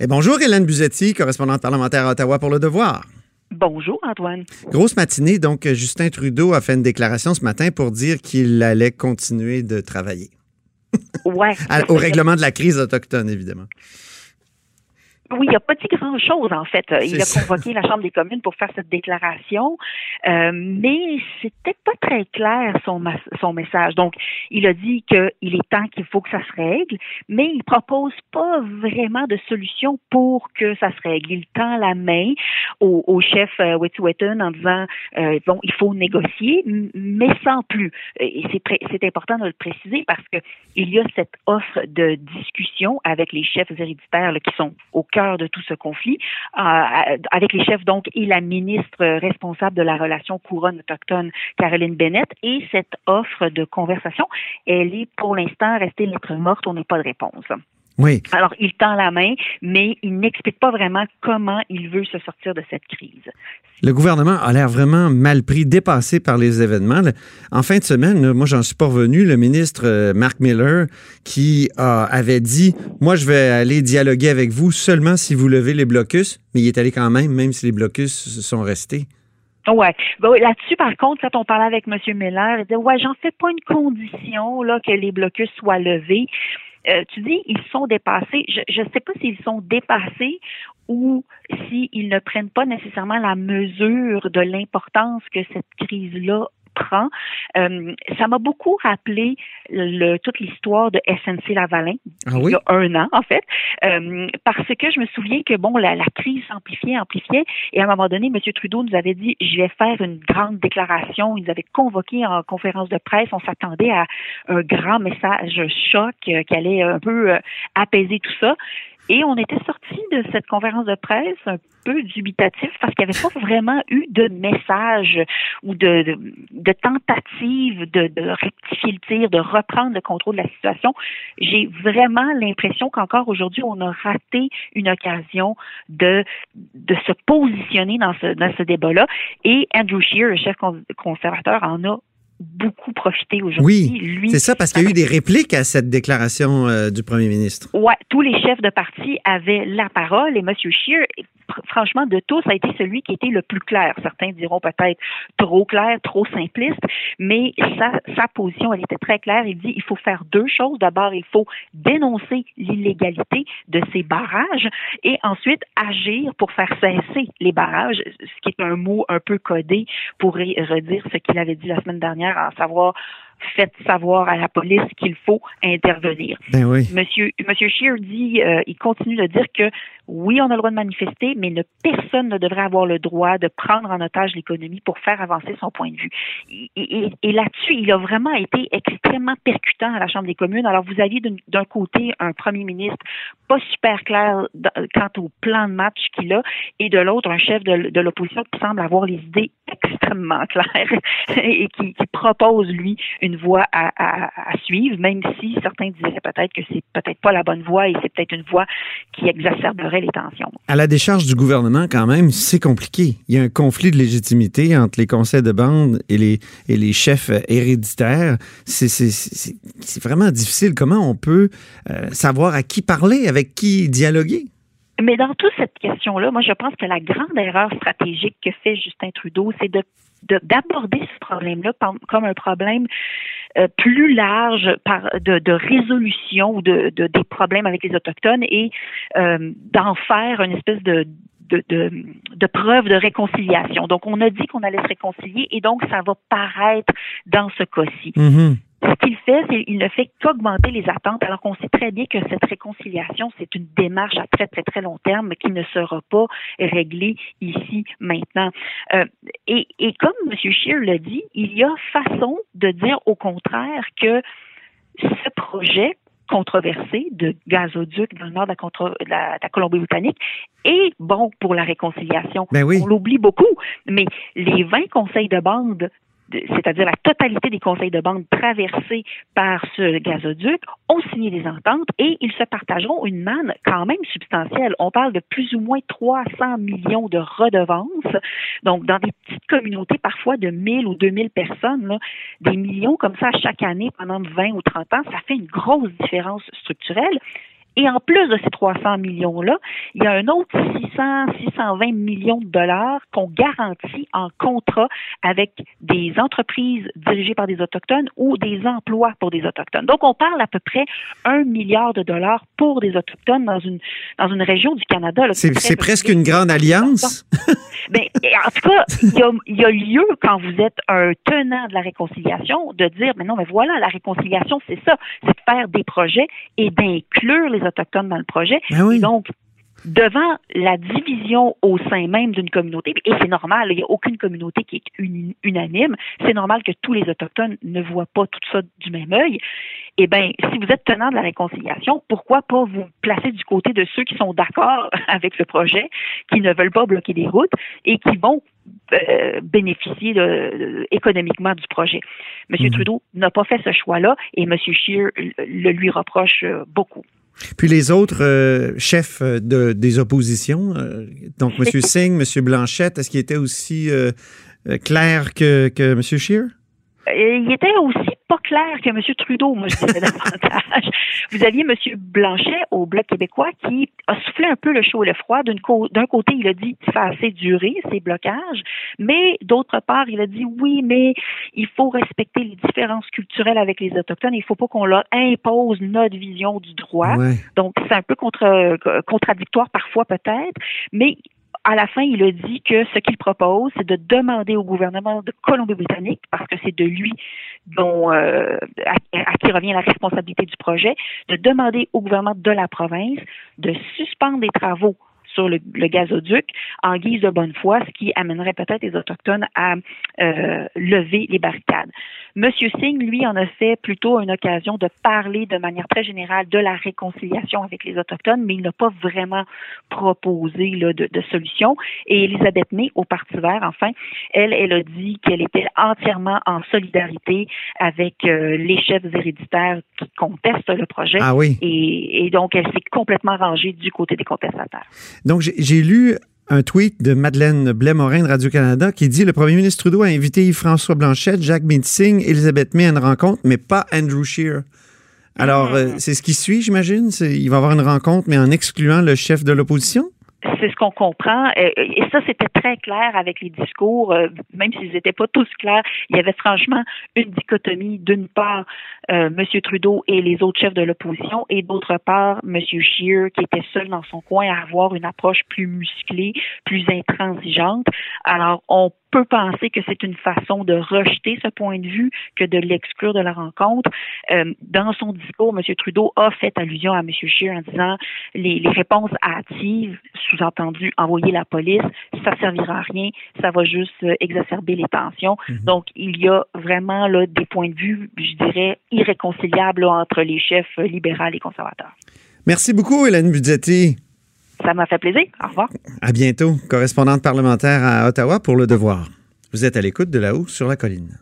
Et bonjour Hélène Buzetti, correspondante parlementaire à Ottawa pour Le Devoir. Bonjour Antoine. Grosse matinée, donc Justin Trudeau a fait une déclaration ce matin pour dire qu'il allait continuer de travailler. Ouais. Au règlement de la crise autochtone, évidemment. Oui, il n'a pas dit grand-chose, en fait. Il a convoqué la Chambre des communes pour faire cette déclaration, euh, mais c'était pas très clair son, son message. Donc, il a dit qu'il est temps qu'il faut que ça se règle, mais il propose pas vraiment de solution pour que ça se règle. Il tend la main au, au chef euh, Wet'suwet'en en disant, euh, bon, il faut négocier, mais sans plus. Et c'est important de le préciser parce que il y a cette offre de discussion avec les chefs héréditaires là, qui sont au cœur de tout ce conflit, euh, avec les chefs donc et la ministre responsable de la relation couronne autochtone, Caroline Bennett, et cette offre de conversation, elle est pour l'instant restée lettre morte, on n'a pas de réponse. Oui. Alors, il tend la main, mais il n'explique pas vraiment comment il veut se sortir de cette crise. Le gouvernement a l'air vraiment mal pris, dépassé par les événements. En fin de semaine, moi, j'en suis pas revenu, le ministre euh, Mark Miller, qui avait dit Moi, je vais aller dialoguer avec vous seulement si vous levez les blocus, mais il est allé quand même, même si les blocus sont restés. Ouais. Ben Là-dessus, par contre, quand on parlait avec M. Miller, il disait Ouais, j'en fais pas une condition là, que les blocus soient levés. Euh, tu dis ils sont dépassés. Je ne sais pas s'ils sont dépassés ou s'ils ne prennent pas nécessairement la mesure de l'importance que cette crise-là prend. Euh, ça m'a beaucoup rappelé le, toute l'histoire de SNC Lavalin ah il y a un an en fait, euh, parce que je me souviens que bon la, la crise s'amplifiait, amplifiait, et à un moment donné, M. Trudeau nous avait dit je vais faire une grande déclaration. Il nous avait convoqué en conférence de presse. On s'attendait à un grand message choc euh, qui allait un peu apaiser tout ça. Et on était sorti de cette conférence de presse un peu dubitatif parce qu'il n'y avait pas vraiment eu de message ou de, tentative de, rectifier le tir, de reprendre le contrôle de la situation. J'ai vraiment l'impression qu'encore aujourd'hui, on a raté une occasion de, de se positionner dans ce, dans ce débat-là. Et Andrew Scheer, le chef conservateur, en a beaucoup profité aujourd'hui. Oui, c'est ça, parce qu'il y a eu des répliques à cette déclaration euh, du premier ministre. Oui, tous les chefs de parti avaient la parole et M. Scheer, franchement, de tous, a été celui qui était le plus clair. Certains diront peut-être trop clair, trop simpliste, mais sa, sa position, elle était très claire. Il dit il faut faire deux choses. D'abord, il faut dénoncer l'illégalité de ces barrages et ensuite agir pour faire cesser les barrages, ce qui est un mot un peu codé pour redire ce qu'il avait dit la semaine dernière, savoir faites savoir à la police qu'il faut intervenir. Ben oui. Monsieur, Monsieur Scheer dit, euh, il continue de dire que oui, on a le droit de manifester, mais ne, personne ne devrait avoir le droit de prendre en otage l'économie pour faire avancer son point de vue. Et, là-dessus, il a vraiment été extrêmement percutant à la Chambre des communes. Alors, vous aviez d'un côté un premier ministre pas super clair quant au plan de match qu'il a, et de l'autre, un chef de, l'opposition qui semble avoir les idées extrêmement claires et qui, propose, lui, une voie à, suivre, même si certains diraient peut-être que c'est peut-être pas la bonne voie et c'est peut-être une voie qui les tensions. À la décharge du gouvernement, quand même, c'est compliqué. Il y a un conflit de légitimité entre les conseils de bande et les, et les chefs héréditaires. C'est vraiment difficile. Comment on peut euh, savoir à qui parler, avec qui dialoguer? Mais dans toute cette question-là, moi, je pense que la grande erreur stratégique que fait Justin Trudeau, c'est de d'aborder ce problème-là comme un problème euh, plus large par, de, de résolution de, de, des problèmes avec les autochtones et euh, d'en faire une espèce de de, de, de preuve de réconciliation. Donc, on a dit qu'on allait se réconcilier et donc ça va paraître dans ce cas-ci. Mm-hmm ce qu'il fait, c'est qu'il ne fait qu'augmenter les attentes, alors qu'on sait très bien que cette réconciliation, c'est une démarche à très, très, très long terme qui ne sera pas réglée ici, maintenant. Euh, et, et comme M. Scheer l'a dit, il y a façon de dire au contraire que ce projet controversé de gazoduc dans le nord de la, la Colombie-Britannique est bon pour la réconciliation. Ben oui. On l'oublie beaucoup, mais les 20 conseils de bande c'est-à-dire la totalité des conseils de banque traversés par ce gazoduc, ont signé des ententes et ils se partageront une manne quand même substantielle. On parle de plus ou moins 300 millions de redevances. Donc, dans des petites communautés, parfois de 1000 ou 2000 personnes, des millions comme ça chaque année pendant 20 ou 30 ans, ça fait une grosse différence structurelle. Et en plus de ces 300 millions-là, il y a un autre 600, 620 millions de dollars qu'on garantit en contrat avec des entreprises dirigées par des Autochtones ou des emplois pour des Autochtones. Donc, on parle à peu près un milliard de dollars pour des Autochtones dans une, dans une région du Canada. C'est presque une grande alliance? ben, en tout cas, il y, a, y a lieu, quand vous êtes un tenant de la réconciliation, de dire, mais non, mais voilà, la réconciliation, c'est ça, c'est de faire des projets et d'inclure les Autochtones dans le projet. Ben donc, devant la division au sein même d'une communauté, et c'est normal, il n'y a aucune communauté qui est unanime, c'est normal que tous les Autochtones ne voient pas tout ça du même œil. Eh bien, si vous êtes tenant de la réconciliation, pourquoi pas vous placer du côté de ceux qui sont d'accord avec le projet, qui ne veulent pas bloquer des routes et qui vont euh, bénéficier économiquement du projet? M. Mhm. Trudeau n'a pas fait ce choix-là et M. Scheer le lui reproche euh, beaucoup. Puis les autres euh, chefs de, des oppositions, donc M. Singh, M. Blanchette, est-ce qu'il était aussi clair que, que M. Scheer? Il était aussi pas clair que M. Trudeau, moi je dirais davantage. Vous aviez M. Blanchet au Bloc québécois qui a soufflé un peu le chaud et le froid. D'un côté, il a dit ça a assez duré, ces blocages, mais d'autre part, il a dit oui, mais il faut respecter les différences culturelles avec les Autochtones. Il ne faut pas qu'on leur impose notre vision du droit. Donc, c'est un peu contre, contradictoire parfois peut-être, mais à la fin, il a dit que ce qu'il propose, c'est de demander au gouvernement de Colombie-Britannique, parce que c'est de lui dont euh, à, qui revient la responsabilité du projet, de demander au gouvernement de la province de suspendre les travaux sur le, gazoduc en guise de bonne foi, ce qui amènerait peut-être les Autochtones à euh, lever les barricades. Monsieur Singh, lui, en a fait plutôt une occasion de parler de manière très générale de la réconciliation avec les Autochtones, mais il n'a pas vraiment proposé là, de, de solution. Et Elisabeth May, au Parti vert, enfin, elle, elle a dit qu'elle était entièrement en solidarité avec euh, les chefs héréditaires qui contestent le projet. Ah oui. Et, et donc, elle s'est complètement rangée du côté des contestataires. Donc, j'ai lu un tweet de Madeleine Blais-Morin de Radio-Canada qui dit le premier ministre Trudeau a invité Yves-François Blanchette, Jacques Singh, Elisabeth May à une rencontre, mais pas Andrew Scheer. Alors, euh, c'est ce qui suit, j'imagine. Il va y avoir une rencontre, mais en excluant le chef de l'opposition? C'est ce qu'on comprend. Euh, et ça, c'était très clair avec les discours, euh, même s'ils n'étaient pas tous clairs. Il y avait franchement une dichotomie, d'une part, euh, M. Trudeau et les autres chefs de l'opposition, et d'autre part, M. Scheer, qui était seul dans son coin à avoir une approche plus musclée, plus intransigeante. Alors, on peut penser que c'est une façon de rejeter ce point de vue que de l'exclure de la rencontre. Euh, dans son discours, M. Trudeau a fait allusion à M. Scheer en disant les, les réponses hâtives, sous-entendu envoyer la police, ça servira à rien, ça va juste euh, exacerber les tensions. Mhm. Donc, il y a vraiment là, des points de vue, je dirais, irréconciliables entre les chefs libéraux et conservateurs. Merci beaucoup, Hélène Budzetti. Ça m'a fait plaisir. Au revoir. À bientôt. Correspondante parlementaire à Ottawa pour Le Devoir. Vous êtes à l'écoute de là-haut sur la colline.